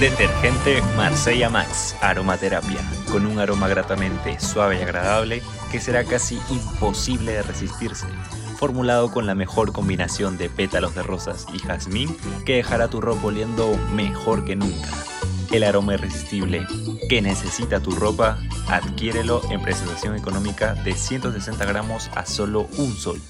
Detergente Marsella Max Aromaterapia, con un aroma gratamente suave y agradable que será casi imposible de resistirse. Formulado con la mejor combinación de pétalos de rosas y jazmín que dejará tu ropa oliendo mejor que nunca. El aroma irresistible que necesita tu ropa, adquiérelo en presentación económica de 160 gramos a solo un sol.